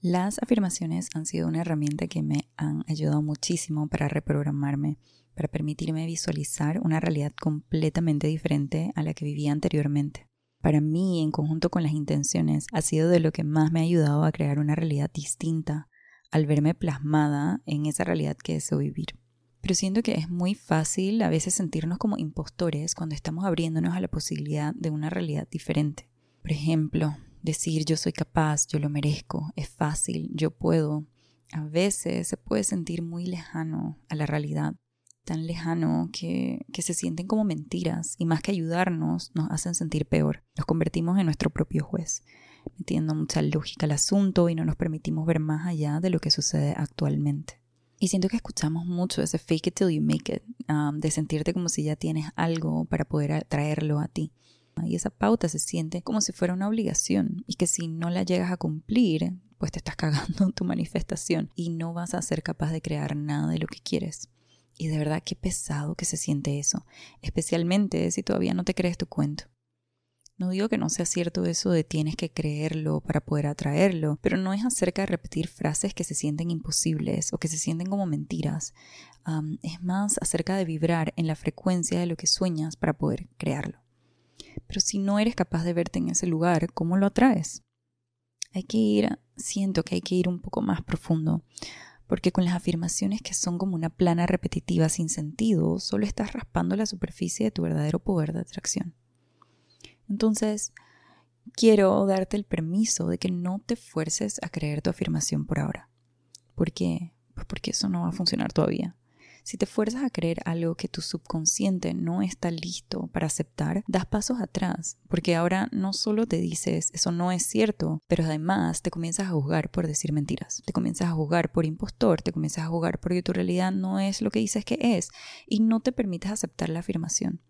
Las afirmaciones han sido una herramienta que me han ayudado muchísimo para reprogramarme, para permitirme visualizar una realidad completamente diferente a la que vivía anteriormente. Para mí, en conjunto con las intenciones, ha sido de lo que más me ha ayudado a crear una realidad distinta al verme plasmada en esa realidad que deseo vivir. Pero siento que es muy fácil a veces sentirnos como impostores cuando estamos abriéndonos a la posibilidad de una realidad diferente. Por ejemplo, Decir yo soy capaz, yo lo merezco, es fácil, yo puedo, a veces se puede sentir muy lejano a la realidad, tan lejano que, que se sienten como mentiras y más que ayudarnos nos hacen sentir peor. Nos convertimos en nuestro propio juez, metiendo mucha lógica al asunto y no nos permitimos ver más allá de lo que sucede actualmente. Y siento que escuchamos mucho ese fake it till you make it, um, de sentirte como si ya tienes algo para poder traerlo a ti y esa pauta se siente como si fuera una obligación y que si no la llegas a cumplir, pues te estás cagando en tu manifestación y no vas a ser capaz de crear nada de lo que quieres. Y de verdad qué pesado que se siente eso, especialmente si todavía no te crees tu cuento. No digo que no sea cierto eso de tienes que creerlo para poder atraerlo, pero no es acerca de repetir frases que se sienten imposibles o que se sienten como mentiras. es más acerca de vibrar en la frecuencia de lo que sueñas para poder crearlo. Pero si no eres capaz de verte en ese lugar, ¿cómo lo atraes? Hay que ir, siento que hay que ir un poco más profundo, porque con las afirmaciones que son como una plana repetitiva sin sentido, solo estás raspando la superficie de tu verdadero poder de atracción. Entonces, quiero darte el permiso de que no te fuerces a creer tu afirmación por ahora. ¿Por qué? Pues porque eso no va a funcionar todavía. Si te fuerzas a creer algo que tu subconsciente no está listo para aceptar, das pasos atrás, porque ahora no solo te dices eso no es cierto, pero además te comienzas a juzgar por decir mentiras, te comienzas a juzgar por impostor, te comienzas a juzgar porque tu realidad no es lo que dices que es y no te permites aceptar la afirmación.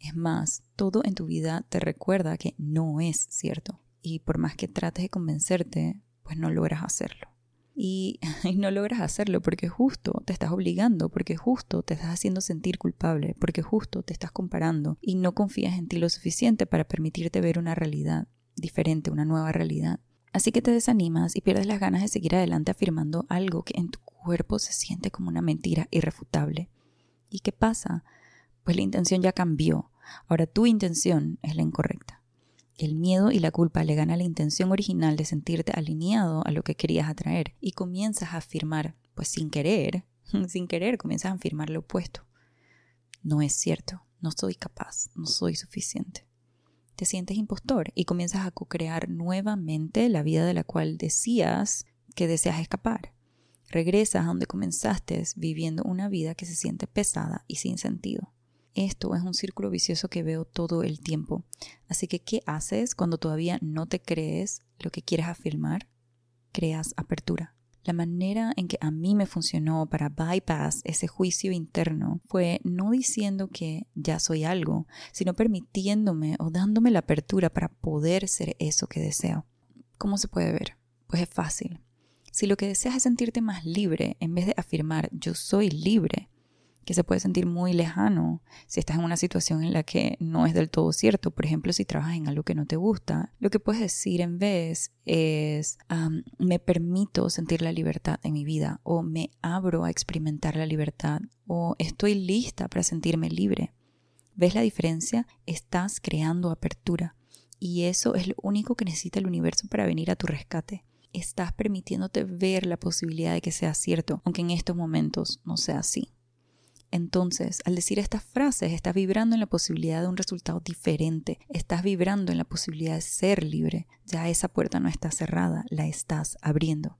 Es más, todo en tu vida te recuerda que no es cierto y por más que trates de convencerte, pues no logras hacerlo. y, no logras hacerlo porque justo te estás obligando, porque justo te estás haciendo sentir culpable, porque justo te estás comparando y no confías en ti lo suficiente para permitirte ver una realidad diferente, una nueva realidad. Así que te desanimas y pierdes las ganas de seguir adelante afirmando algo que en tu cuerpo se siente como una mentira irrefutable. ¿Y qué pasa? Pues la intención ya cambió. Ahora tu intención es la incorrecta. El miedo y la culpa le gana la intención original de sentirte alineado a lo que querías atraer y comienzas a afirmar, pues sin querer, sin querer comienzas a afirmar lo opuesto. No es cierto, no soy capaz, no soy suficiente. Te sientes impostor y comienzas a co-crear nuevamente la vida de la cual decías que deseas escapar. Regresas a donde comenzaste viviendo una vida que se siente pesada y sin sentido. Esto es un círculo vicioso que veo todo el tiempo. Así que, ¿qué haces cuando todavía no te crees lo que quieres afirmar? Creas apertura. La manera en que a mí me funcionó para bypass ese juicio interno fue no diciendo que ya soy algo, sino permitiéndome o dándome la apertura para poder ser eso que deseo. ¿Cómo se puede ver? Pues es fácil. Si lo que deseas es sentirte más libre, en vez de afirmar yo soy libre, que se puede sentir muy lejano si estás en una situación en la que no es del todo cierto. Por ejemplo, si trabajas en algo que no te gusta, lo que puedes decir en vez es me permito sentir la libertad en mi vida o me abro a experimentar la libertad o estoy lista para sentirme libre. ¿Ves la diferencia? Estás creando apertura y eso es lo único que necesita el universo para venir a tu rescate estás permitiéndote ver la posibilidad de que sea cierto, aunque en estos momentos no sea así. Entonces, al decir estas frases, estás vibrando en la posibilidad de un resultado diferente, estás vibrando en la posibilidad de ser libre. Ya esa puerta no está cerrada, la estás abriendo.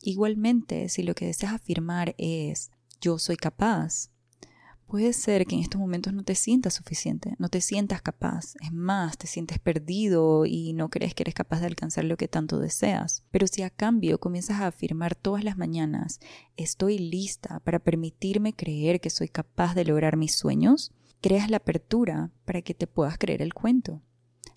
Igualmente, si lo que deseas afirmar es yo soy capaz, Puede ser que en estos momentos no te sientas suficiente, no te sientas capaz, es más, te sientes perdido y no crees que eres capaz de alcanzar lo que tanto deseas. Pero si a cambio comienzas a afirmar todas las mañanas, estoy lista para permitirme creer que soy capaz de lograr mis sueños, creas la apertura para que te puedas creer el cuento.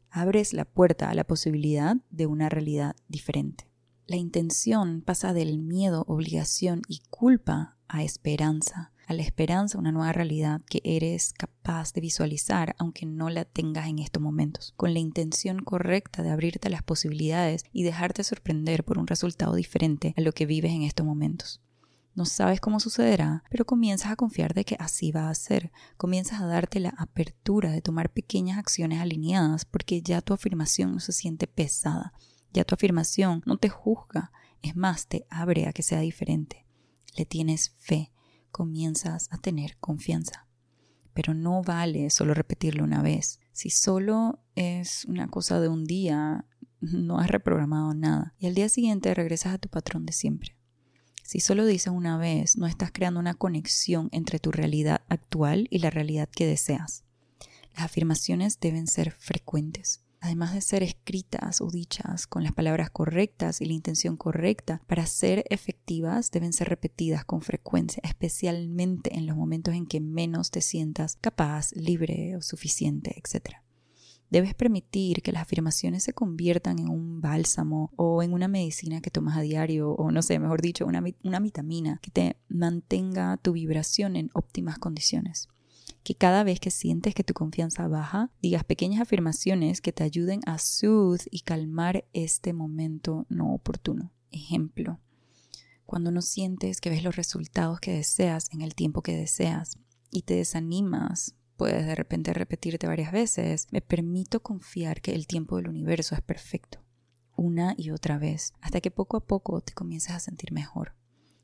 Abres la puerta a la posibilidad de una realidad diferente. La intención pasa del miedo, obligación y culpa a esperanza a la esperanza, una nueva realidad que eres capaz de visualizar aunque no la tengas en estos momentos, con la intención correcta de abrirte a las posibilidades y dejarte sorprender por un resultado diferente a lo que vives en estos momentos. No sabes cómo sucederá, pero comienzas a confiar de que así va a ser. Comienzas a darte la apertura de tomar pequeñas acciones alineadas porque ya tu afirmación no se siente pesada. Ya tu afirmación no te juzga, es más, te abre a que sea diferente. Le tienes fe, comienzas a tener confianza. Pero no vale solo repetirlo una vez. Si solo es una cosa de un día, no has reprogramado nada. Y al día siguiente regresas a tu patrón de siempre. Si solo dices una vez, no estás creando una conexión entre tu realidad actual y la realidad que deseas. Las afirmaciones deben ser frecuentes además de ser escritas o dichas con las palabras correctas y la intención correcta, para ser efectivas deben ser repetidas con frecuencia, especialmente en los momentos en que menos te sientas capaz, libre o suficiente, etc. Debes permitir que las afirmaciones se conviertan en un bálsamo o en una medicina que tomas a diario o no sé, mejor dicho, una, una vitamina que te mantenga tu vibración en óptimas condiciones que cada vez que sientes que tu confianza baja, digas pequeñas afirmaciones que te ayuden a soothe y calmar este momento no oportuno. Ejemplo, cuando no sientes que ves los resultados que deseas en el tiempo que deseas y te desanimas, puedes de repente repetirte varias veces, me permito confiar que el tiempo del universo es perfecto, una y otra vez, hasta que poco a poco te comiences a sentir mejor.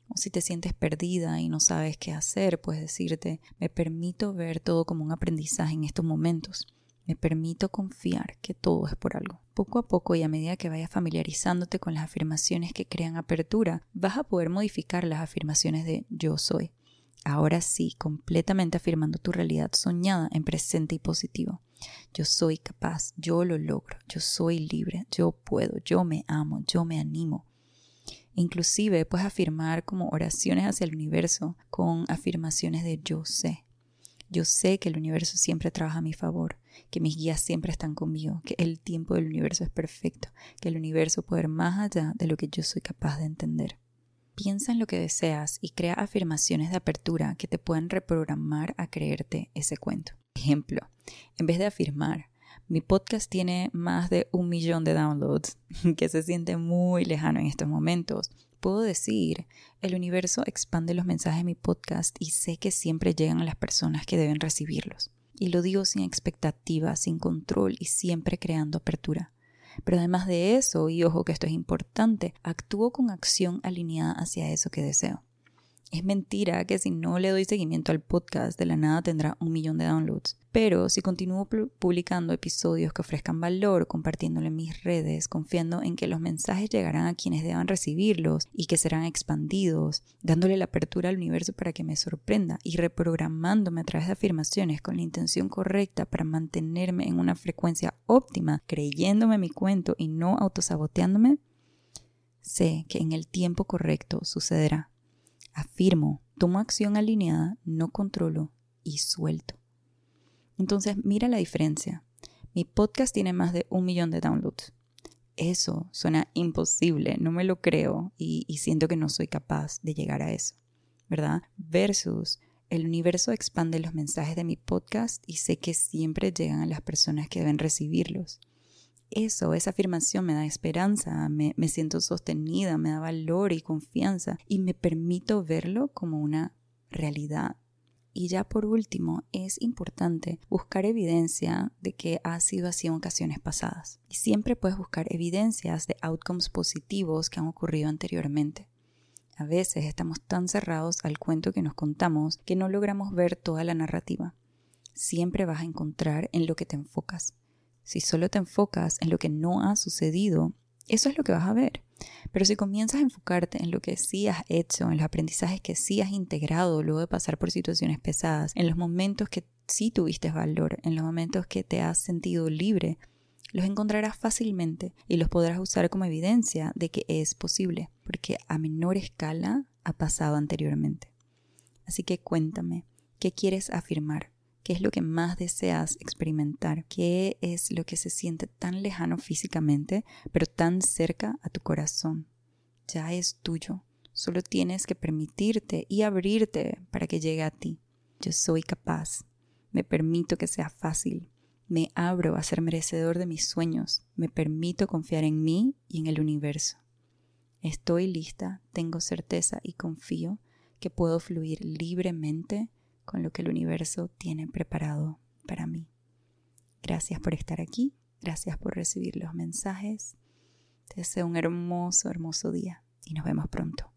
O si te sientes perdida y no sabes qué hacer, puedes decirte, me permito ver todo como un aprendizaje en estos momentos. Me permito confiar que todo es por algo. Poco a poco y a medida que vayas familiarizándote con las afirmaciones que crean apertura, vas a poder modificar las afirmaciones de yo soy. Ahora sí, completamente afirmando tu realidad soñada en presente y positivo. Yo soy capaz, yo lo logro, yo soy libre, yo puedo, yo me amo, yo me animo. Inclusive puedes afirmar como oraciones hacia el universo con afirmaciones de yo sé. Yo sé que el universo siempre trabaja a mi favor, que mis guías siempre están conmigo, que el tiempo del universo es perfecto, que el universo puede ir más allá de lo que yo soy capaz de entender. Piensa en lo que deseas y crea afirmaciones de apertura que te puedan reprogramar a creerte ese cuento. Ejemplo, en vez de afirmar, mi podcast tiene más de un millón de downloads, que se siente muy lejano en estos momentos. Puedo decir, el universo expande los mensajes de mi podcast y sé que siempre llegan a las personas que deben recibirlos. Y lo digo sin expectativa, sin control y siempre creando apertura. Pero además de eso, y ojo que esto es importante, actúo con acción alineada hacia eso que deseo. Es mentira que si no le doy seguimiento al podcast de la nada tendrá un millón de downloads. Pero si continúo publicando episodios que ofrezcan valor, compartiéndolo en mis redes, confiando en que los mensajes llegarán a quienes deban recibirlos y que serán expandidos, dándole la apertura al universo para que me sorprenda y reprogramándome a través de afirmaciones con la intención correcta para mantenerme en una frecuencia óptima, creyéndome mi cuento y no autosaboteándome, sé que en el tiempo correcto sucederá. Afirmo, tomo acción alineada, no controlo y suelto. Entonces, mira la diferencia. Mi podcast tiene más de un millón de downloads. Eso suena imposible, no me lo creo y, siento que no soy capaz de llegar a eso, ¿verdad? Versus el universo expande los mensajes de mi podcast y sé que siempre llegan a las personas que deben recibirlos eso, esa afirmación me da esperanza, me, me siento sostenida, me da valor y confianza y me permito verlo como una realidad. Y ya por último, es importante buscar evidencia de que ha sido así en ocasiones pasadas. Y siempre puedes buscar evidencias de outcomes positivos que han ocurrido anteriormente. A veces estamos tan cerrados al cuento que nos contamos que no logramos ver toda la narrativa. Siempre vas a encontrar en lo que te enfocas. Si solo te enfocas en lo que no ha sucedido, eso es lo que vas a ver. Pero si comienzas a enfocarte en lo que sí has hecho, en los aprendizajes que sí has integrado luego de pasar por situaciones pesadas, en los momentos que sí tuviste valor, en los momentos que te has sentido libre, los encontrarás fácilmente y los podrás usar como evidencia de que es posible, porque a menor escala ha pasado anteriormente. Así que cuéntame, ¿qué quieres afirmar? ¿Qué es lo que más deseas experimentar? ¿Qué es lo que se siente tan lejano físicamente, pero tan cerca a tu corazón? Ya es tuyo. Solo tienes que permitirte y abrirte para que llegue a ti. Yo soy capaz. Me permito que sea fácil. Me abro a ser merecedor de mis sueños. Me permito confiar en mí y en el universo. Estoy lista, tengo certeza y confío que puedo fluir libremente con lo que el universo tiene preparado para mí. Gracias por estar aquí, gracias por recibir los mensajes. Te deseo un hermoso, hermoso día y nos vemos pronto.